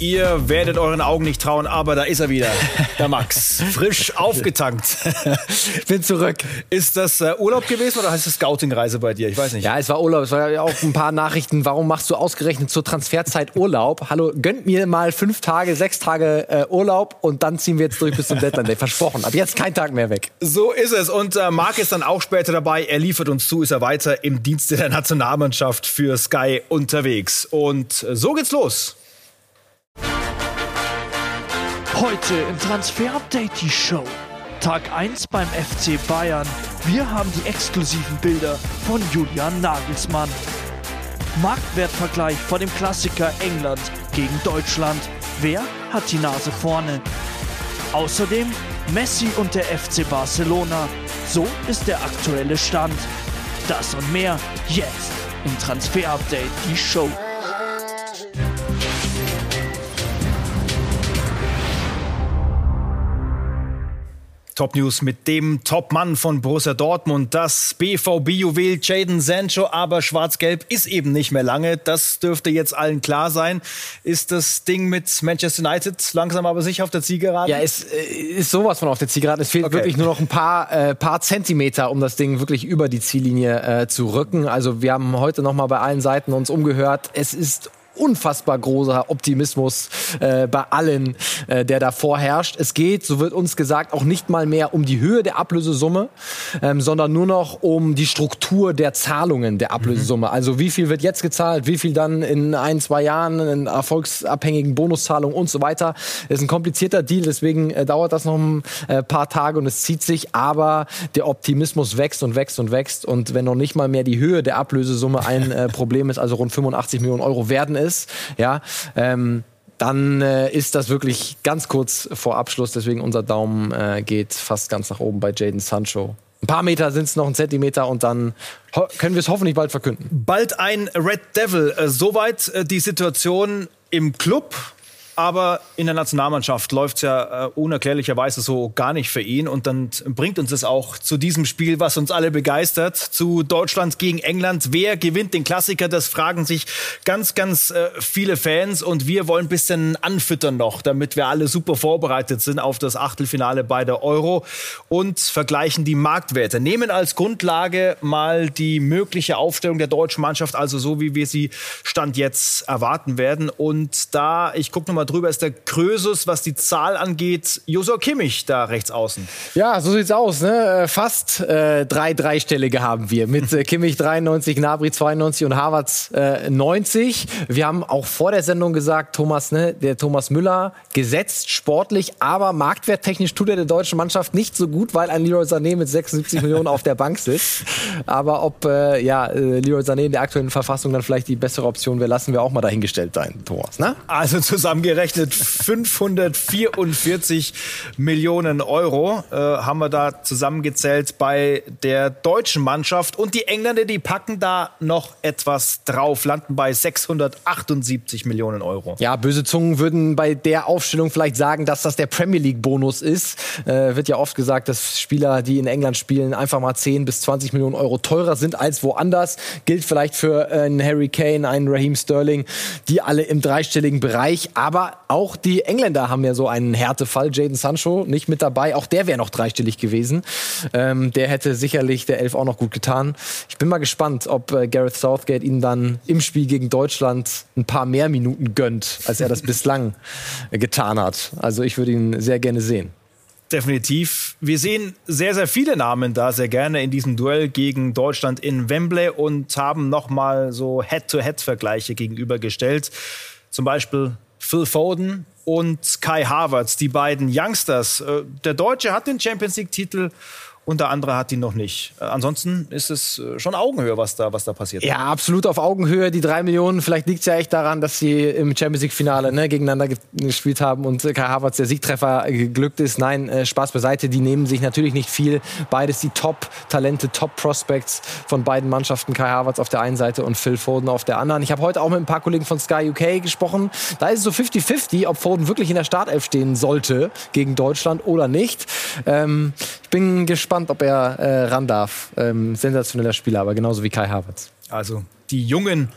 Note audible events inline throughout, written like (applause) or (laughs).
Ihr werdet euren Augen nicht trauen, aber da ist er wieder, der Max. (laughs) Frisch aufgetankt. (laughs) Bin zurück. Ist das äh, Urlaub gewesen oder heißt es Scouting-Reise bei dir? Ich weiß nicht. Ja, es war Urlaub. Es war ja auch ein paar Nachrichten. Warum machst du ausgerechnet zur Transferzeit Urlaub? Hallo, gönnt mir mal fünf Tage, sechs Tage äh, Urlaub und dann ziehen wir jetzt durch bis zum Deadline Day. Versprochen. Ab jetzt kein Tag mehr weg. So ist es. Und äh, Marc ist dann auch später dabei. Er liefert uns zu, ist er weiter im Dienste der Nationalmannschaft für Sky unterwegs. Und äh, so geht's los. Heute im Transfer Update die Show. Tag 1 beim FC Bayern. Wir haben die exklusiven Bilder von Julian Nagelsmann. Marktwertvergleich vor dem Klassiker England gegen Deutschland. Wer hat die Nase vorne? Außerdem Messi und der FC Barcelona. So ist der aktuelle Stand. Das und mehr jetzt im Transfer Update die Show. Top News mit dem Top-Mann von Borussia Dortmund, das BVB-Juwel Jaden Sancho, aber schwarz-gelb ist eben nicht mehr lange. Das dürfte jetzt allen klar sein. Ist das Ding mit Manchester United langsam aber sicher auf der Zielgeraden? Ja, es äh, ist sowas von auf der Zielgeraden. Es fehlt okay. wirklich nur noch ein paar, äh, paar Zentimeter, um das Ding wirklich über die Ziellinie äh, zu rücken. Also wir haben heute noch mal bei allen Seiten uns umgehört. Es ist unfassbar großer Optimismus äh, bei allen, äh, der da vorherrscht. Es geht, so wird uns gesagt, auch nicht mal mehr um die Höhe der Ablösesumme, ähm, sondern nur noch um die Struktur der Zahlungen der Ablösesumme. Mhm. Also wie viel wird jetzt gezahlt, wie viel dann in ein, zwei Jahren in erfolgsabhängigen Bonuszahlungen und so weiter. Das ist ein komplizierter Deal, deswegen äh, dauert das noch ein äh, paar Tage und es zieht sich, aber der Optimismus wächst und wächst und wächst und wenn noch nicht mal mehr die Höhe der Ablösesumme ein äh, Problem ist, also rund 85 Millionen Euro werden ist, ja, ähm, dann äh, ist das wirklich ganz kurz vor Abschluss. Deswegen unser Daumen äh, geht fast ganz nach oben bei Jaden Sancho. Ein paar Meter sind es noch, ein Zentimeter und dann können wir es hoffentlich bald verkünden. Bald ein Red Devil. Äh, soweit äh, die Situation im Club aber in der Nationalmannschaft läuft es ja äh, unerklärlicherweise so gar nicht für ihn. Und dann bringt uns es auch zu diesem Spiel, was uns alle begeistert, zu Deutschland gegen England. Wer gewinnt den Klassiker? Das fragen sich ganz, ganz äh, viele Fans. Und wir wollen ein bisschen anfüttern noch, damit wir alle super vorbereitet sind auf das Achtelfinale bei der Euro und vergleichen die Marktwerte. Nehmen als Grundlage mal die mögliche Aufstellung der deutschen Mannschaft, also so wie wir sie Stand jetzt erwarten werden. Und da, ich gucke nochmal drüber ist der Krösus, was die Zahl angeht. Josua Kimmich da rechts außen. Ja, so sieht's aus. Ne? Äh, fast äh, drei Dreistellige haben wir mit äh, Kimmich 93, Gnabry 92 und Havertz äh, 90. Wir haben auch vor der Sendung gesagt, Thomas, ne, der Thomas Müller gesetzt sportlich, aber marktwerttechnisch tut er der deutschen Mannschaft nicht so gut, weil ein Leroy Sané mit 76 Millionen auf der Bank sitzt. Aber ob äh, ja äh, Leroy Sané in der aktuellen Verfassung dann vielleicht die bessere Option wäre, lassen wir auch mal dahingestellt sein, Thomas. Ne? Also zusammengerechnet umgerechnet 544 Millionen Euro äh, haben wir da zusammengezählt bei der deutschen Mannschaft. Und die Engländer, die packen da noch etwas drauf, landen bei 678 Millionen Euro. Ja, böse Zungen würden bei der Aufstellung vielleicht sagen, dass das der Premier League-Bonus ist. Äh, wird ja oft gesagt, dass Spieler, die in England spielen, einfach mal 10 bis 20 Millionen Euro teurer sind als woanders. Gilt vielleicht für äh, einen Harry Kane, einen Raheem Sterling, die alle im dreistelligen Bereich. Aber auch die Engländer haben ja so einen Härtefall. Jaden Sancho nicht mit dabei. Auch der wäre noch dreistellig gewesen. Ähm, der hätte sicherlich der Elf auch noch gut getan. Ich bin mal gespannt, ob äh, Gareth Southgate ihnen dann im Spiel gegen Deutschland ein paar mehr Minuten gönnt, als er das bislang getan hat. Also ich würde ihn sehr gerne sehen. Definitiv. Wir sehen sehr, sehr viele Namen da sehr gerne in diesem Duell gegen Deutschland in Wembley und haben nochmal so Head-to-Head-Vergleiche gegenübergestellt. Zum Beispiel Phil Foden und Kai Havertz, die beiden Youngsters. Äh, der Deutsche hat den Champions League-Titel und der andere hat ihn noch nicht. Äh, ansonsten ist es äh, schon Augenhöhe, was da, was da passiert. Ja, absolut auf Augenhöhe. Die drei Millionen, vielleicht liegt es ja echt daran, dass sie im Champions League-Finale ne, gegeneinander gespielt haben und Kai Havertz der Siegtreffer geglückt ist. Nein, äh, Spaß beiseite, die nehmen sich natürlich nicht viel. Beides die Top-Talente, Top-Prospects von beiden Mannschaften. Kai Havertz auf der einen Seite und Phil Foden auf der anderen. Ich habe heute auch mit ein paar Kollegen von Sky UK gesprochen. Da ist es so 50-50, ob Foden wirklich in der Startelf stehen sollte gegen Deutschland oder nicht. Ähm, bin gespannt, ob er äh, ran darf. Ähm, sensationeller Spieler, aber genauso wie Kai Havertz. Also die Jungen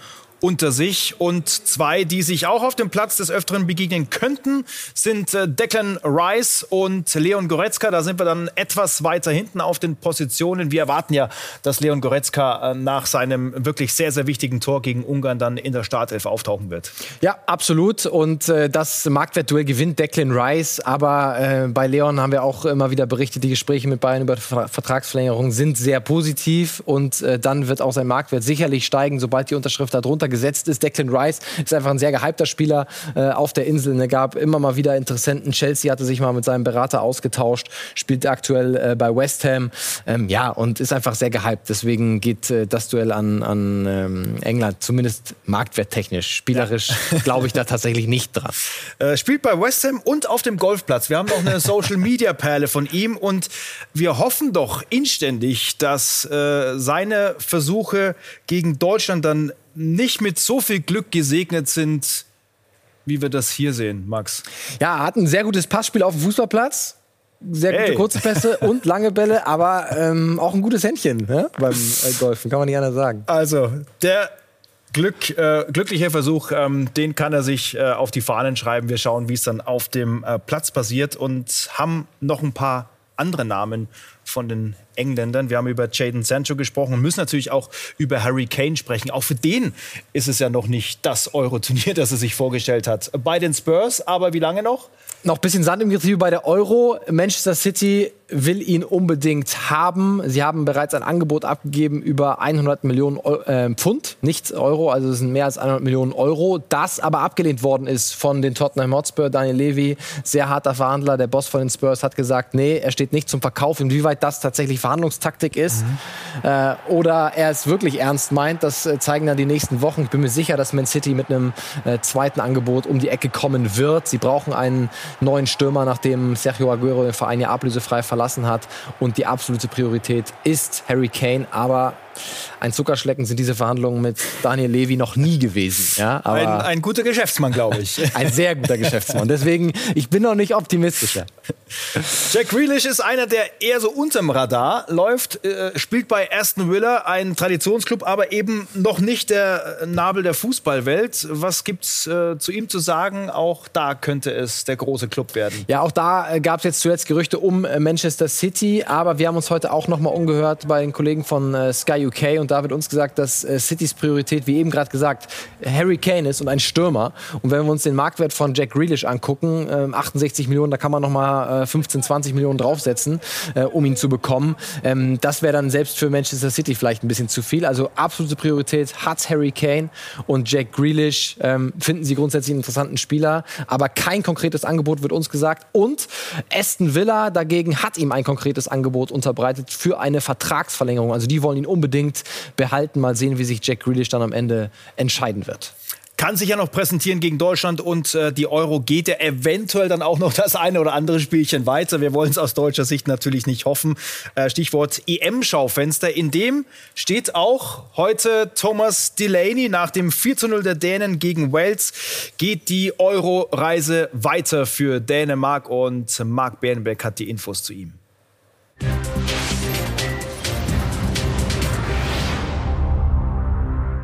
unter sich. Und zwei, die sich auch auf dem Platz des Öfteren begegnen könnten, sind äh, Declan Rice und Leon Goretzka. Da sind wir dann etwas weiter hinten auf den Positionen. Wir erwarten ja, dass Leon Goretzka äh, nach seinem wirklich sehr, sehr wichtigen Tor gegen Ungarn dann in der Startelf auftauchen wird. Ja, absolut. Und äh, das Marktwertduell gewinnt Declan Rice. Aber bei Leon haben wir auch immer wieder berichtet, die Gespräche mit Bayern über Vertragsverlängerung sind sehr positiv. Und dann wird auch sein Marktwert sicherlich steigen, sobald die Unterschrift darunter gesetzt ist. Declan Rice ist einfach ein sehr gehypter Spieler äh, auf der Insel. Es gab immer mal wieder Interessenten. Chelsea hatte sich mal mit seinem Berater ausgetauscht, spielt aktuell äh, bei West Ham. Ähm, ja, und ist einfach sehr gehypt. Deswegen geht äh, das Duell an, an ähm, England, zumindest marktwerttechnisch. Spielerisch ja. (laughs) glaube ich da tatsächlich nicht dran. Äh, spielt bei West Ham und auf dem Golfplatz. Wir haben noch eine (laughs) Social Media Perle von ihm und wir hoffen doch inständig, dass äh, seine Versuche gegen Deutschland dann nicht mit so viel Glück gesegnet sind, wie wir das hier sehen, Max. Ja, er hat ein sehr gutes Passspiel auf dem Fußballplatz. Sehr gute hey. kurze Pässe (laughs) und lange Bälle, aber ähm, auch ein gutes Händchen ne? beim äh, Golfen, kann man nicht anders sagen. Also, der Glück, äh, glücklicher Versuch, ähm, den kann er sich äh, auf die Fahnen schreiben. Wir schauen, wie es dann auf dem äh, Platz passiert und haben noch ein paar andere Namen von den Engländern. Wir haben über Jaden Sancho gesprochen und müssen natürlich auch über Harry Kane sprechen. Auch für den ist es ja noch nicht das Euro-Turnier, das er sich vorgestellt hat. Bei den Spurs, aber wie lange noch? Noch ein bisschen Sand im Getriebe bei der Euro. Manchester City will ihn unbedingt haben. Sie haben bereits ein Angebot abgegeben über 100 Millionen äh, Pfund, nicht Euro, also es sind mehr als 100 Millionen Euro. Das aber abgelehnt worden ist von den Tottenham Hotspur. Daniel Levy, sehr harter Verhandler, der Boss von den Spurs, hat gesagt, nee, er steht nicht zum Verkauf. Inwieweit das tatsächlich Verhandlungstaktik ist mhm. äh, oder er es wirklich ernst meint, das äh, zeigen dann die nächsten Wochen. Ich bin mir sicher, dass Man City mit einem äh, zweiten Angebot um die Ecke kommen wird. Sie brauchen einen neuen Stürmer, nachdem Sergio Aguero den Verein ja ablösefrei verlassen hat. Und die absolute Priorität ist Harry Kane. Aber ein Zuckerschlecken sind diese Verhandlungen mit Daniel Levy noch nie gewesen. Ja, ein, ein guter Geschäftsmann, glaube ich. (laughs) ein sehr guter Geschäftsmann. Deswegen, ich bin noch nicht optimistischer. Jack Grealish ist einer, der eher so unterm Radar läuft, äh, spielt bei Aston Villa, ein Traditionsclub, aber eben noch nicht der Nabel der Fußballwelt. Was gibt's äh, zu ihm zu sagen? Auch da könnte es der große Club werden. Ja, auch da äh, gab es jetzt zuletzt Gerüchte um äh, Manchester City, aber wir haben uns heute auch noch mal umgehört bei den Kollegen von äh, Sky UK und da wird uns gesagt, dass äh, Citys Priorität, wie eben gerade gesagt, Harry Kane ist und ein Stürmer. Und wenn wir uns den Marktwert von Jack Grealish angucken, äh, 68 Millionen, da kann man noch mal äh, 15, 20 Millionen draufsetzen, äh, um ihn zu bekommen. Ähm, das wäre dann selbst für Manchester City vielleicht ein bisschen zu viel. Also absolute Priorität hat Harry Kane und Jack Grealish. Ähm, finden sie grundsätzlich einen interessanten Spieler, aber kein konkretes Angebot wird uns gesagt. Und Aston Villa dagegen hat ihm ein konkretes Angebot unterbreitet für eine Vertragsverlängerung. Also die wollen ihn unbedingt unbedingt behalten. Mal sehen, wie sich Jack Grealish dann am Ende entscheiden wird kann sich ja noch präsentieren gegen Deutschland und äh, die Euro geht ja eventuell dann auch noch das eine oder andere Spielchen weiter. Wir wollen es aus deutscher Sicht natürlich nicht hoffen. Äh, Stichwort EM-Schaufenster. In dem steht auch heute Thomas Delaney. Nach dem 4 zu 0 der Dänen gegen Wales geht die Euro-Reise weiter für Dänemark und Marc Bernbeck hat die Infos zu ihm.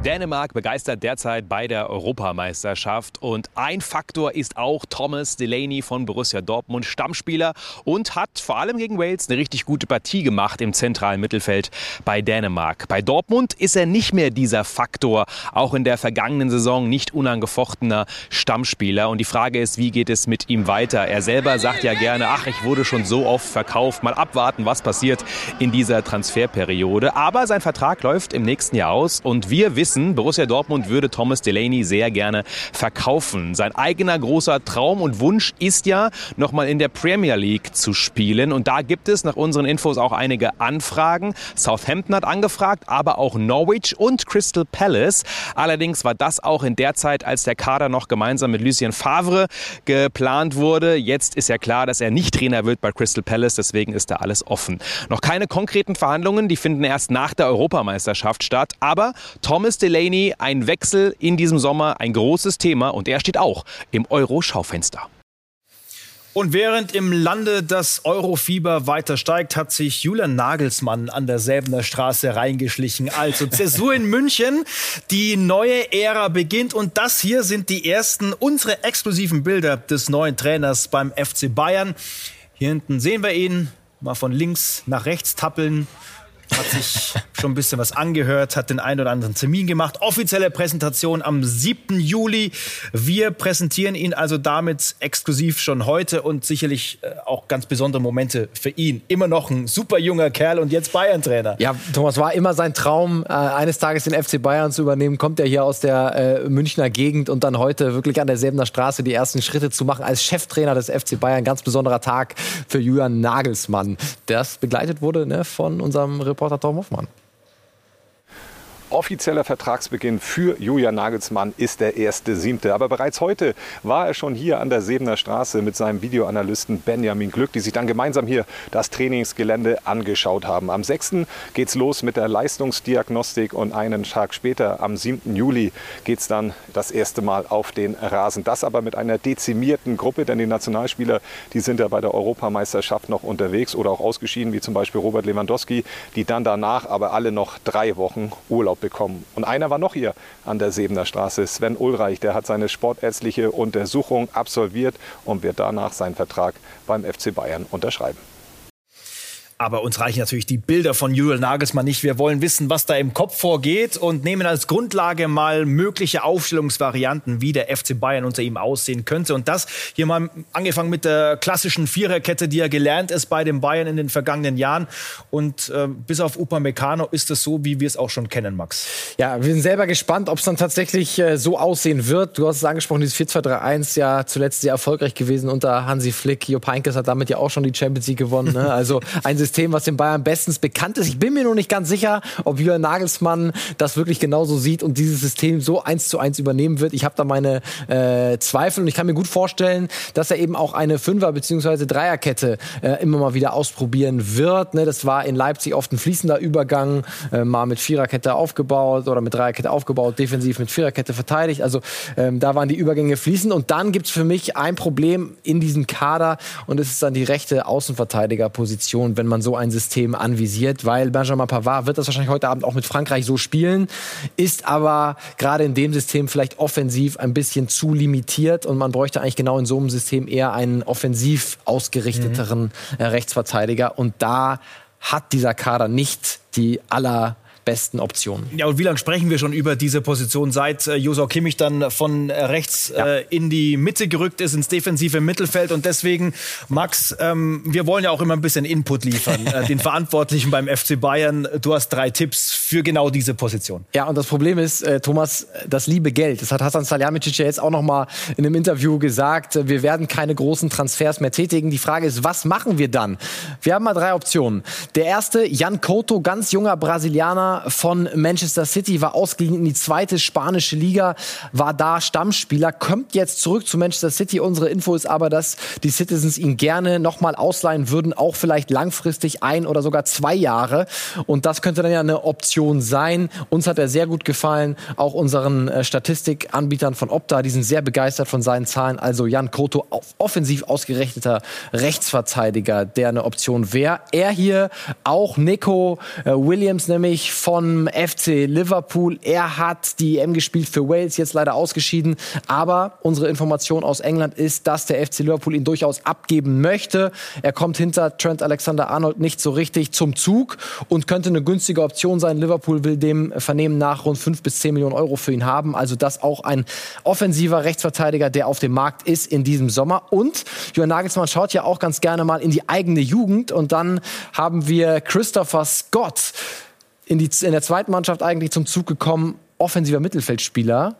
Dänemark begeistert derzeit bei der Europameisterschaft. Und ein Faktor ist auch Thomas Delaney von Borussia Dortmund, Stammspieler und hat vor allem gegen Wales eine richtig gute Partie gemacht im zentralen Mittelfeld bei Dänemark. Bei Dortmund ist er nicht mehr dieser Faktor, auch in der vergangenen Saison nicht unangefochtener Stammspieler. Und die Frage ist, wie geht es mit ihm weiter? Er selber sagt ja gerne, ach, ich wurde schon so oft verkauft, mal abwarten, was passiert in dieser Transferperiode, aber sein Vertrag läuft im nächsten Jahr aus. Und wir wissen, wissen, Borussia Dortmund würde Thomas Delaney sehr gerne verkaufen. Sein eigener großer Traum und Wunsch ist ja, nochmal in der Premier League zu spielen. Und da gibt es nach unseren Infos auch einige Anfragen. Southampton hat angefragt, aber auch Norwich und Crystal Palace. Allerdings war das auch in der Zeit, als der Kader noch gemeinsam mit Lucien Favre geplant wurde. Jetzt ist ja klar, dass er nicht Trainer wird bei Crystal Palace, deswegen ist da alles offen. Noch keine konkreten Verhandlungen, die finden erst nach der Europameisterschaft statt. Aber Thomas Delaney, ein Wechsel in diesem Sommer, ein großes Thema und er steht auch im Euro-Schaufenster. Und während im Lande das Eurofieber weiter steigt, hat sich Julian Nagelsmann an der Säbener Straße reingeschlichen. Also Zäsur in München, die neue Ära beginnt und das hier sind die ersten unsere exklusiven Bilder des neuen Trainers beim FC Bayern. Hier hinten sehen wir ihn, mal von links nach rechts tappeln hat sich schon ein bisschen was angehört, hat den einen oder anderen Termin gemacht. Offizielle Präsentation am 7. Juli. Wir präsentieren ihn also damit exklusiv schon heute und sicherlich äh, auch ganz besondere Momente für ihn. Immer noch ein super junger Kerl und jetzt Bayern-Trainer. Ja, Thomas, war immer sein Traum, äh, eines Tages den FC Bayern zu übernehmen. Kommt er hier aus der äh, Münchner Gegend und dann heute wirklich an derselben Straße die ersten Schritte zu machen als Cheftrainer des FC Bayern. Ganz besonderer Tag für Julian Nagelsmann. Das begleitet wurde ne, von unserem Reporter Reporter Tom Hoffmann. Offizieller Vertragsbeginn für Julian Nagelsmann ist der 1.7. Aber bereits heute war er schon hier an der Sebener Straße mit seinem Videoanalysten Benjamin Glück, die sich dann gemeinsam hier das Trainingsgelände angeschaut haben. Am 6. geht's los mit der Leistungsdiagnostik und einen Tag später, am 7. Juli, geht es dann das erste Mal auf den Rasen. Das aber mit einer dezimierten Gruppe, denn die Nationalspieler, die sind ja bei der Europameisterschaft noch unterwegs oder auch ausgeschieden, wie zum Beispiel Robert Lewandowski, die dann danach aber alle noch drei Wochen Urlaub bekommen. Und einer war noch hier an der Sebener Straße, Sven Ulreich. Der hat seine sportärztliche Untersuchung absolviert und wird danach seinen Vertrag beim FC Bayern unterschreiben. Aber uns reichen natürlich die Bilder von Julian Nagelsmann nicht. Wir wollen wissen, was da im Kopf vorgeht und nehmen als Grundlage mal mögliche Aufstellungsvarianten, wie der FC Bayern unter ihm aussehen könnte. Und das hier mal angefangen mit der klassischen Viererkette, die er gelernt ist bei den Bayern in den vergangenen Jahren. Und äh, bis auf Upamecano ist es so, wie wir es auch schon kennen, Max. Ja, wir sind selber gespannt, ob es dann tatsächlich äh, so aussehen wird. Du hast es angesprochen, dieses 4-2-3-1 ja zuletzt sehr erfolgreich gewesen unter Hansi Flick. Jupp Heynckes hat damit ja auch schon die Champions League gewonnen. Ne? Also (laughs) ein System, was den Bayern bestens bekannt ist. Ich bin mir noch nicht ganz sicher, ob Jürgen Nagelsmann das wirklich genauso sieht und dieses System so eins zu eins übernehmen wird. Ich habe da meine äh, Zweifel und ich kann mir gut vorstellen, dass er eben auch eine Fünfer- bzw. Dreierkette äh, immer mal wieder ausprobieren wird. Ne? Das war in Leipzig oft ein fließender Übergang, äh, mal mit Viererkette aufgebaut oder mit Dreierkette aufgebaut, defensiv mit Viererkette verteidigt. Also ähm, da waren die Übergänge fließend. Und dann gibt es für mich ein Problem in diesem Kader und es ist dann die rechte Außenverteidigerposition, wenn man so ein System anvisiert, weil Benjamin Pavard wird das wahrscheinlich heute Abend auch mit Frankreich so spielen, ist aber gerade in dem System vielleicht offensiv ein bisschen zu limitiert und man bräuchte eigentlich genau in so einem System eher einen offensiv ausgerichteteren mhm. Rechtsverteidiger und da hat dieser Kader nicht die aller besten Optionen. Ja, und wie lange sprechen wir schon über diese Position, seit äh, Josau Kimmich dann von äh, rechts ja. äh, in die Mitte gerückt ist, ins defensive Mittelfeld. Und deswegen, Max, ähm, wir wollen ja auch immer ein bisschen Input liefern. äh, den (laughs) Verantwortlichen beim FC Bayern, du hast drei Tipps für genau diese Position. Ja, und das Problem ist, äh, Thomas, das liebe Geld. Das hat Hassan Salihamidzic ja jetzt auch noch mal in einem Interview gesagt. Wir werden keine großen Transfers mehr tätigen. Die Frage ist, was machen wir dann? Wir haben mal drei Optionen. Der erste, Jan Couto, ganz junger Brasilianer, von Manchester City, war ausgeliehen in die zweite spanische Liga, war da Stammspieler, kommt jetzt zurück zu Manchester City. Unsere Info ist aber, dass die Citizens ihn gerne nochmal ausleihen würden, auch vielleicht langfristig ein oder sogar zwei Jahre. Und das könnte dann ja eine Option sein. Uns hat er sehr gut gefallen, auch unseren äh, Statistikanbietern von Opta, die sind sehr begeistert von seinen Zahlen. Also Jan Koto, offensiv ausgerichteter Rechtsverteidiger, der eine Option wäre. Er hier auch Nico äh, Williams, nämlich vom FC Liverpool. Er hat die EM gespielt für Wales, jetzt leider ausgeschieden. Aber unsere Information aus England ist, dass der FC Liverpool ihn durchaus abgeben möchte. Er kommt hinter Trent Alexander-Arnold nicht so richtig zum Zug und könnte eine günstige Option sein. Liverpool will dem Vernehmen nach rund 5 bis 10 Millionen Euro für ihn haben. Also das auch ein offensiver Rechtsverteidiger, der auf dem Markt ist in diesem Sommer. Und Johann Nagelsmann schaut ja auch ganz gerne mal in die eigene Jugend. Und dann haben wir Christopher Scott in, die, in der zweiten Mannschaft eigentlich zum Zug gekommen, offensiver Mittelfeldspieler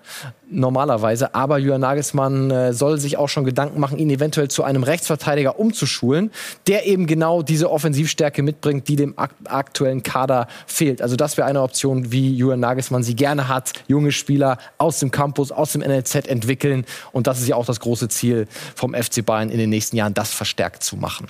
normalerweise, aber Jürgen Nagelsmann äh, soll sich auch schon Gedanken machen, ihn eventuell zu einem Rechtsverteidiger umzuschulen, der eben genau diese Offensivstärke mitbringt, die dem ak aktuellen Kader fehlt. Also das wäre eine Option, wie Jürgen Nagelsmann sie gerne hat, junge Spieler aus dem Campus, aus dem NLZ entwickeln und das ist ja auch das große Ziel vom FC Bayern in den nächsten Jahren, das verstärkt zu machen.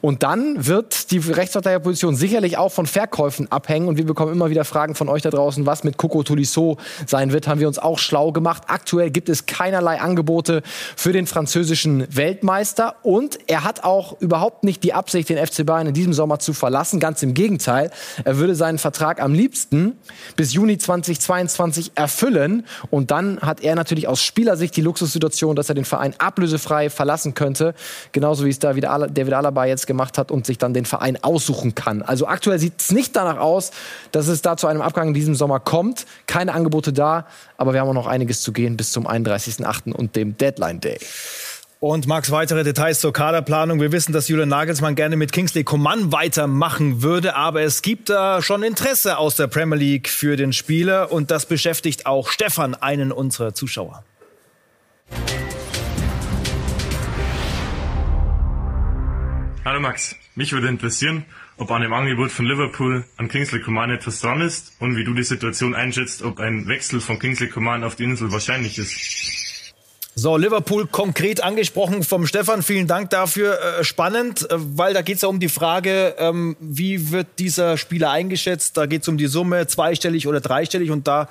Und dann wird die Rechtsverteidigerposition sicherlich auch von Verkäufen abhängen. Und wir bekommen immer wieder Fragen von euch da draußen, was mit Coco Tolisso so sein wird, haben wir uns auch schlau gemacht. Aktuell gibt es keinerlei Angebote für den französischen Weltmeister und er hat auch überhaupt nicht die Absicht, den FC Bayern in diesem Sommer zu verlassen. Ganz im Gegenteil. Er würde seinen Vertrag am liebsten bis Juni 2022 erfüllen und dann hat er natürlich aus Spielersicht die Luxussituation, dass er den Verein ablösefrei verlassen könnte. Genauso wie es David, Alaba jetzt gemacht hat und sich dann den Verein aussuchen kann. Also aktuell sieht es nicht danach aus, dass es da zu einem Abgang in diesem Sommer kommt. Keine Angebote da, aber wir haben auch noch einiges zu gehen bis zum 31.08. und dem Deadline Day. Und Max, weitere Details zur Kaderplanung. Wir wissen, dass Julian Nagelsmann gerne mit Kingsley Coman weitermachen würde, aber es gibt da schon Interesse aus der Premier League für den Spieler und das beschäftigt auch Stefan, einen unserer Zuschauer. Hallo Max, mich würde interessieren, ob an dem Angebot von Liverpool an Kingsley Coman etwas dran ist und wie du die Situation einschätzt, ob ein Wechsel von Kingsley Coman auf die Insel wahrscheinlich ist. So, Liverpool konkret angesprochen vom Stefan. Vielen Dank dafür. Äh, spannend, äh, weil da geht es ja um die Frage, ähm, wie wird dieser Spieler eingeschätzt? Da geht es um die Summe, zweistellig oder dreistellig. Und da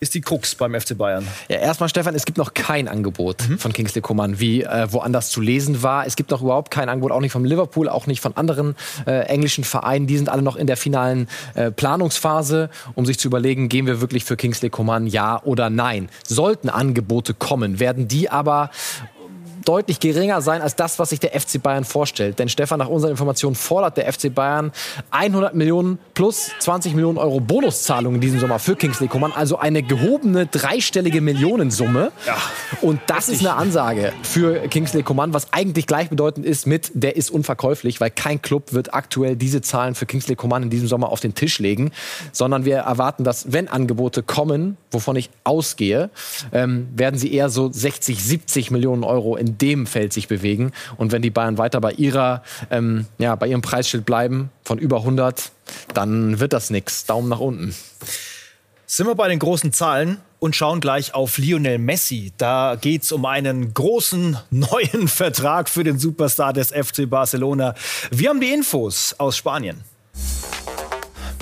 ist die Krux beim FC Bayern? Ja, erstmal, Stefan, es gibt noch kein Angebot mhm. von Kingsley Coman, wie äh, woanders zu lesen war. Es gibt noch überhaupt kein Angebot, auch nicht vom Liverpool, auch nicht von anderen äh, englischen Vereinen. Die sind alle noch in der finalen äh, Planungsphase, um sich zu überlegen, gehen wir wirklich für Kingsley Coman ja oder nein. Sollten Angebote kommen, werden die aber deutlich geringer sein als das, was sich der FC Bayern vorstellt. Denn Stefan, nach unseren Informationen fordert der FC Bayern 100 Millionen plus 20 Millionen Euro Bonuszahlungen in diesem Sommer für Kingsley Coman. Also eine gehobene dreistellige Millionensumme. Ja, Und das ist eine Ansage für Kingsley Coman, was eigentlich gleichbedeutend ist mit, der ist unverkäuflich, weil kein Club wird aktuell diese Zahlen für Kingsley Coman in diesem Sommer auf den Tisch legen, sondern wir erwarten, dass wenn Angebote kommen, wovon ich ausgehe, ähm, werden sie eher so 60, 70 Millionen Euro in dem Feld sich bewegen. Und wenn die Bayern weiter bei ihrer, ähm, ja, bei ihrem Preisschild bleiben von über 100, dann wird das nichts. Daumen nach unten. Sind wir bei den großen Zahlen und schauen gleich auf Lionel Messi. Da geht es um einen großen (laughs) neuen Vertrag für den Superstar des FC Barcelona. Wir haben die Infos aus Spanien.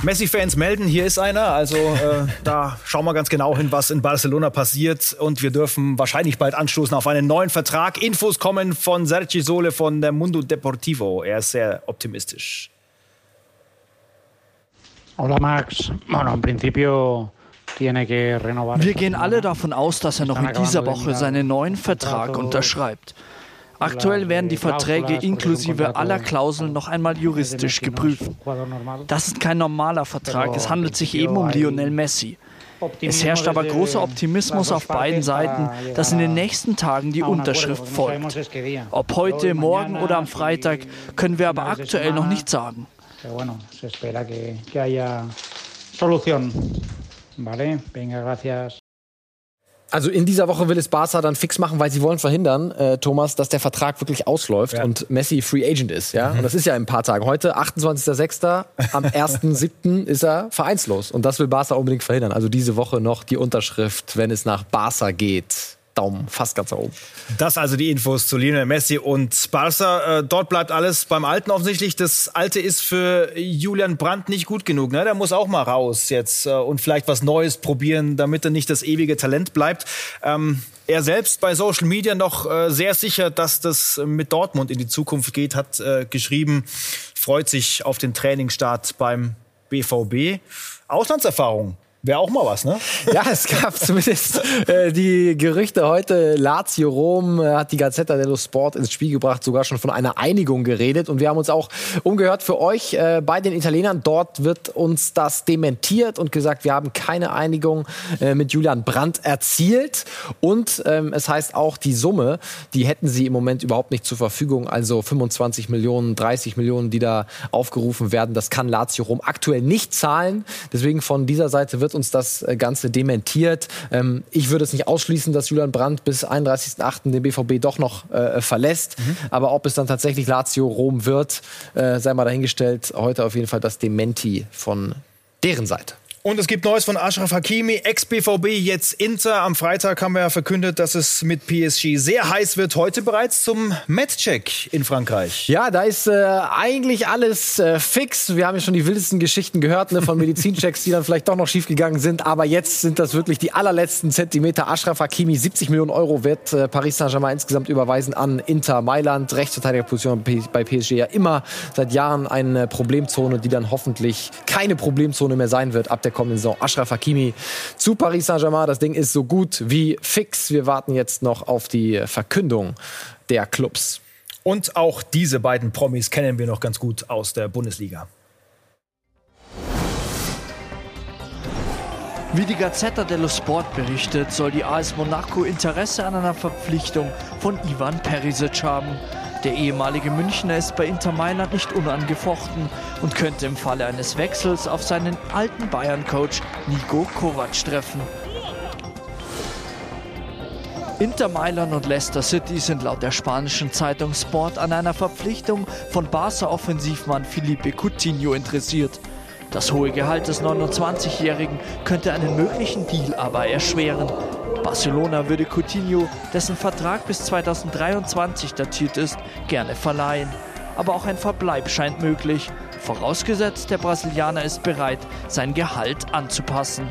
Messi-Fans melden, hier ist einer. Also äh, da schauen wir ganz genau hin, was in Barcelona passiert. Und wir dürfen wahrscheinlich bald anstoßen auf einen neuen Vertrag. Infos kommen von Sergi Sole von der Mundo Deportivo. Er ist sehr optimistisch. Hola Max. Bueno, en principio wir gehen alle davon aus, dass er noch in dieser Woche seinen neuen Vertrag unterschreibt. Aktuell werden die Verträge inklusive aller Klauseln noch einmal juristisch geprüft. Das ist kein normaler Vertrag, es handelt sich eben um Lionel Messi. Es herrscht aber großer Optimismus auf beiden Seiten, dass in den nächsten Tagen die Unterschrift folgt. Ob heute, morgen oder am Freitag, können wir aber aktuell noch nicht sagen. Also in dieser Woche will es Barca dann fix machen, weil sie wollen verhindern, äh, Thomas, dass der Vertrag wirklich ausläuft ja. und Messi Free Agent ist. Ja? Mhm. Und das ist ja in ein paar Tagen. Heute, 28.06., am (laughs) 1.07. ist er vereinslos. Und das will Barca unbedingt verhindern. Also diese Woche noch die Unterschrift, wenn es nach Barca geht. Daumen fast ganz oben. Das also die Infos zu Lionel Messi und Barca. Äh, dort bleibt alles beim Alten offensichtlich. Das Alte ist für Julian Brandt nicht gut genug. Ne? Der muss auch mal raus jetzt äh, und vielleicht was Neues probieren, damit er nicht das ewige Talent bleibt. Ähm, er selbst bei Social Media noch äh, sehr sicher, dass das mit Dortmund in die Zukunft geht, hat äh, geschrieben, freut sich auf den Trainingsstart beim BVB. Auslandserfahrung Wäre auch mal was, ne? Ja, es gab zumindest äh, die Gerüchte heute. Lazio Rom äh, hat die Gazzetta dello Sport ins Spiel gebracht, sogar schon von einer Einigung geredet. Und wir haben uns auch umgehört für euch äh, bei den Italienern. Dort wird uns das dementiert und gesagt, wir haben keine Einigung äh, mit Julian Brandt erzielt. Und ähm, es heißt auch, die Summe, die hätten sie im Moment überhaupt nicht zur Verfügung. Also 25 Millionen, 30 Millionen, die da aufgerufen werden. Das kann Lazio Rom aktuell nicht zahlen. Deswegen von dieser Seite wird uns das äh, Ganze dementiert. Ähm, ich würde es nicht ausschließen, dass Julian Brandt bis 31.08. den BVB doch noch äh, verlässt. Mhm. Aber ob es dann tatsächlich Lazio Rom wird, äh, sei mal dahingestellt. Heute auf jeden Fall das Dementi von deren Seite. Und es gibt Neues von Ashraf Hakimi, ex-BVB, jetzt Inter. Am Freitag haben wir ja verkündet, dass es mit PSG sehr heiß wird. Heute bereits zum Matchcheck in Frankreich. Ja, da ist äh, eigentlich alles äh, fix. Wir haben ja schon die wildesten Geschichten gehört ne, von Medizinchecks, die dann vielleicht doch noch schiefgegangen sind. Aber jetzt sind das wirklich die allerletzten Zentimeter. Ashraf Hakimi, 70 Millionen Euro wird äh, Paris Saint-Germain insgesamt überweisen an Inter Mailand. Rechtsverteidigerposition bei PSG ja immer seit Jahren eine Problemzone, die dann hoffentlich keine Problemzone mehr sein wird ab der kommenden Saison. Ashraf Hakimi zu Paris Saint-Germain. Das Ding ist so gut wie fix. Wir warten jetzt noch auf die Verkündung der Clubs. Und auch diese beiden Promis kennen wir noch ganz gut aus der Bundesliga. Wie die Gazzetta dello Sport berichtet, soll die AS Monaco Interesse an einer Verpflichtung von Ivan Perisic haben. Der ehemalige Münchner ist bei Inter Mailand nicht unangefochten und könnte im Falle eines Wechsels auf seinen alten Bayern-Coach Nico Kovac treffen. Inter Mailand und Leicester City sind laut der spanischen Zeitung Sport an einer Verpflichtung von Barca-Offensivmann Felipe Coutinho interessiert. Das hohe Gehalt des 29-Jährigen könnte einen möglichen Deal aber erschweren. Barcelona würde Coutinho, dessen Vertrag bis 2023 datiert ist, gerne verleihen. Aber auch ein Verbleib scheint möglich, vorausgesetzt der Brasilianer ist bereit, sein Gehalt anzupassen.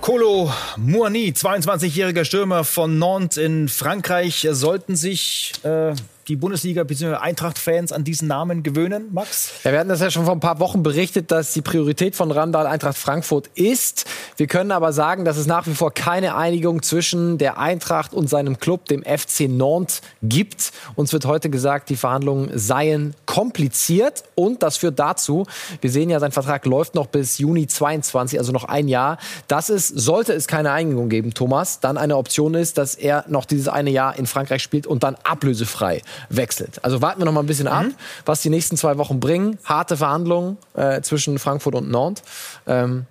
Colo Mourni, 22-jähriger Stürmer von Nantes in Frankreich, sollten sich äh, die Bundesliga bzw. Eintracht-Fans an diesen Namen gewöhnen, Max? Ja, wir hatten das ja schon vor ein paar Wochen berichtet, dass die Priorität von Randall Eintracht Frankfurt ist. Wir können aber sagen, dass es nach wie vor keine Einigung zwischen der Eintracht und seinem Club, dem FC Nantes, gibt. Uns wird heute gesagt, die Verhandlungen seien kompliziert und das führt dazu, wir sehen ja, sein Vertrag läuft noch bis Juni 22, also noch ein Jahr, dass es, sollte es keine Einigung geben, Thomas, dann eine Option ist, dass er noch dieses eine Jahr in Frankreich spielt und dann ablösefrei wechselt. Also warten wir noch mal ein bisschen ab, mhm. was die nächsten zwei Wochen bringen. Harte Verhandlungen äh, zwischen Frankfurt und Nantes. Ähm,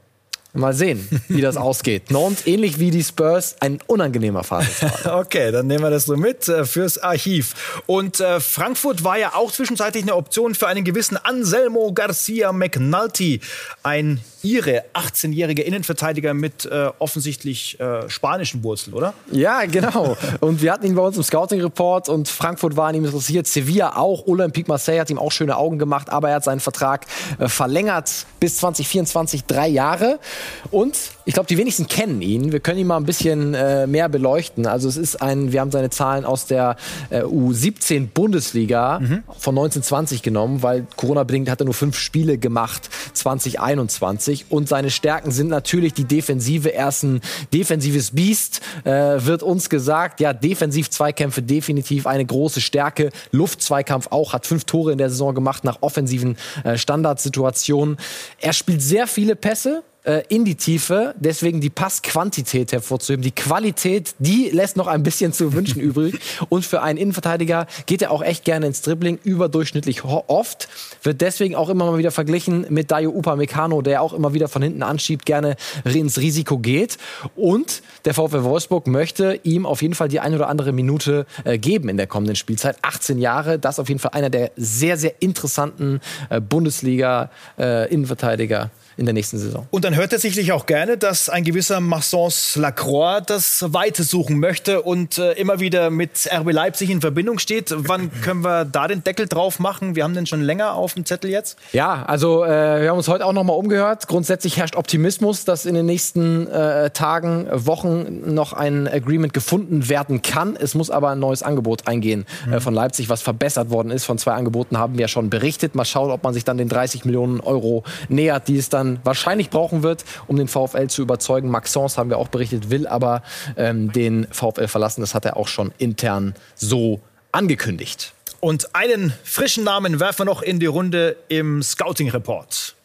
Mal sehen, wie das (laughs) ausgeht. Nantes, ähnlich wie die Spurs, ein unangenehmer Fall. (laughs) okay, dann nehmen wir das so mit äh, fürs Archiv. Und äh, Frankfurt war ja auch zwischenzeitlich eine Option für einen gewissen Anselmo Garcia McNulty, ein Ihre 18-jährige Innenverteidiger mit äh, offensichtlich äh, spanischen Wurzeln, oder? Ja, genau. Und wir hatten ihn bei uns im Scouting-Report und Frankfurt war an ihm interessiert, Sevilla auch, Olympique Marseille hat ihm auch schöne Augen gemacht, aber er hat seinen Vertrag äh, verlängert bis 2024, drei Jahre. Und ich glaube, die wenigsten kennen ihn. Wir können ihn mal ein bisschen äh, mehr beleuchten. Also es ist ein, wir haben seine Zahlen aus der äh, U17 Bundesliga mhm. von 1920 genommen, weil Corona-bedingt hat er nur fünf Spiele gemacht, 2021. Und seine Stärken sind natürlich die Defensive. Er ist ein defensives Biest, äh, wird uns gesagt. Ja, Defensiv-Zweikämpfe definitiv eine große Stärke. Luftzweikampf auch, hat fünf Tore in der Saison gemacht nach offensiven äh, Standardsituationen. Er spielt sehr viele Pässe, äh, in die Tiefe. Deswegen die Passquantität hervorzuheben. Die Qualität, die lässt noch ein bisschen zu wünschen (laughs) übrig. Und für einen Innenverteidiger geht er auch echt gerne ins Dribbling, überdurchschnittlich oft. Wird deswegen auch immer mal wieder verglichen mit Dayo Upamecano, der auch immer wieder von hinten anschiebt, gerne ins Risiko geht. Und der VfL Wolfsburg möchte ihm auf jeden Fall die ein oder andere Minute äh, geben in der kommenden Spielzeit. 18 Jahre, das auf jeden Fall einer der sehr, sehr interessanten äh, Bundesliga-Innenverteidiger äh, in der nächsten Saison. Und dann hört er sicherlich auch gerne, dass ein gewisser Massons Lacroix das Weite suchen möchte und äh, immer wieder mit RB Leipzig in Verbindung steht. Wann können wir da den Deckel drauf machen? Wir haben den schon länger auf dem Zettel jetzt. Ja, also äh, wir haben uns heute auch noch mal umgehört. Grundsätzlich herrscht Optimismus, dass in den nächsten äh, Tagen, Wochen noch ein Agreement gefunden werden kann. Es muss aber ein neues Angebot eingehen äh, mhm. von Leipzig, was verbessert worden ist. Von zwei Angeboten haben wir ja schon berichtet. Mal schauen, ob man sich dann den 30 Millionen Euro nähert, die es dann wahrscheinlich brauchen wird, um den VfL zu überzeugen. Maxence haben wir auch berichtet, will aber ähm, den VfL verlassen. Das hat er auch schon intern so angekündigt. Und einen frischen Namen werfen wir noch in die Runde im Scouting-Report.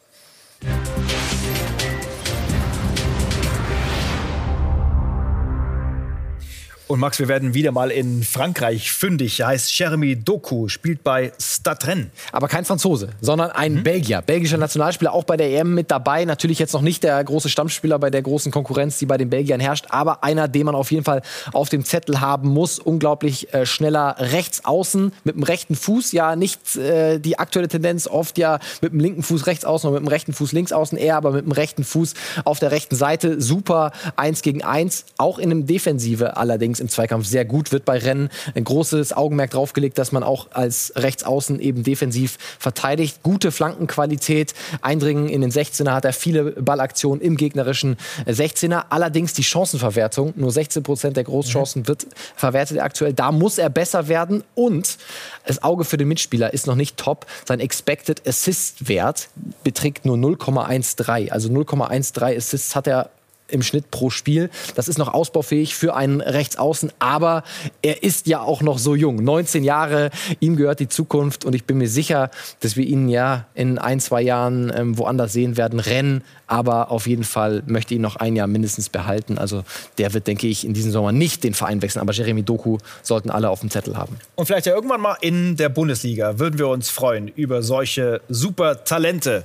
Und Max, wir werden wieder mal in Frankreich fündig. Er heißt Jeremy Doku, spielt bei Stade Rennes. Aber kein Franzose, sondern ein mhm. Belgier. Belgischer Nationalspieler, auch bei der EM mit dabei. Natürlich jetzt noch nicht der große Stammspieler bei der großen Konkurrenz, die bei den Belgiern herrscht, aber einer, den man auf jeden Fall auf dem Zettel haben muss. Unglaublich äh, schneller Rechtsaußen mit dem rechten Fuß. Ja, nicht äh, die aktuelle Tendenz, oft ja mit dem linken Fuß rechts außen und mit dem rechten Fuß links außen, eher aber mit dem rechten Fuß auf der rechten Seite. Super eins gegen eins, auch in einem Defensive allerdings übrigens im Zweikampf sehr gut, wird bei Rennen ein großes Augenmerk draufgelegt, dass man auch als Rechtsaußen eben defensiv verteidigt. Gute Flankenqualität, Eindringen in den 16er hat er viele Ballaktionen im gegnerischen 16er. Allerdings die Chancenverwertung, nur 16 Prozent der Großchancen mhm. wird verwertet aktuell. Da muss er besser werden und das Auge für den Mitspieler ist noch nicht top. Sein Expected Assist Wert beträgt nur 0,13. Also 0,13 Assists hat er im Schnitt pro Spiel. Das ist noch ausbaufähig für einen Rechtsaußen, aber er ist ja auch noch so jung. 19 Jahre, ihm gehört die Zukunft und ich bin mir sicher, dass wir ihn ja in ein, zwei Jahren ähm, woanders sehen werden, rennen. Aber auf jeden Fall möchte ihn noch ein Jahr mindestens behalten. Also der wird, denke ich, in diesem Sommer nicht den Verein wechseln. Aber Jeremy Doku sollten alle auf dem Zettel haben. Und vielleicht ja irgendwann mal in der Bundesliga würden wir uns freuen über solche super Talente.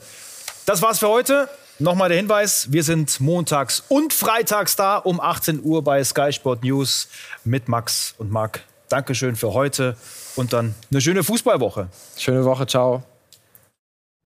Das war's für heute. Nochmal der Hinweis, wir sind montags und freitags da um 18 Uhr bei Sky Sport News mit Max und Marc. Dankeschön für heute und dann eine schöne Fußballwoche. Schöne Woche, ciao.